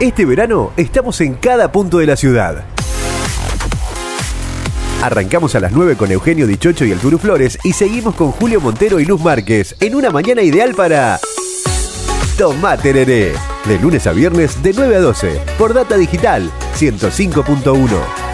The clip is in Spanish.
Este verano estamos en cada punto de la ciudad. Arrancamos a las 9 con Eugenio Dichocho y el Turu Flores y seguimos con Julio Montero y Luz Márquez en una mañana ideal para Tomate Tereré. De lunes a viernes de 9 a 12 por Data Digital 105.1.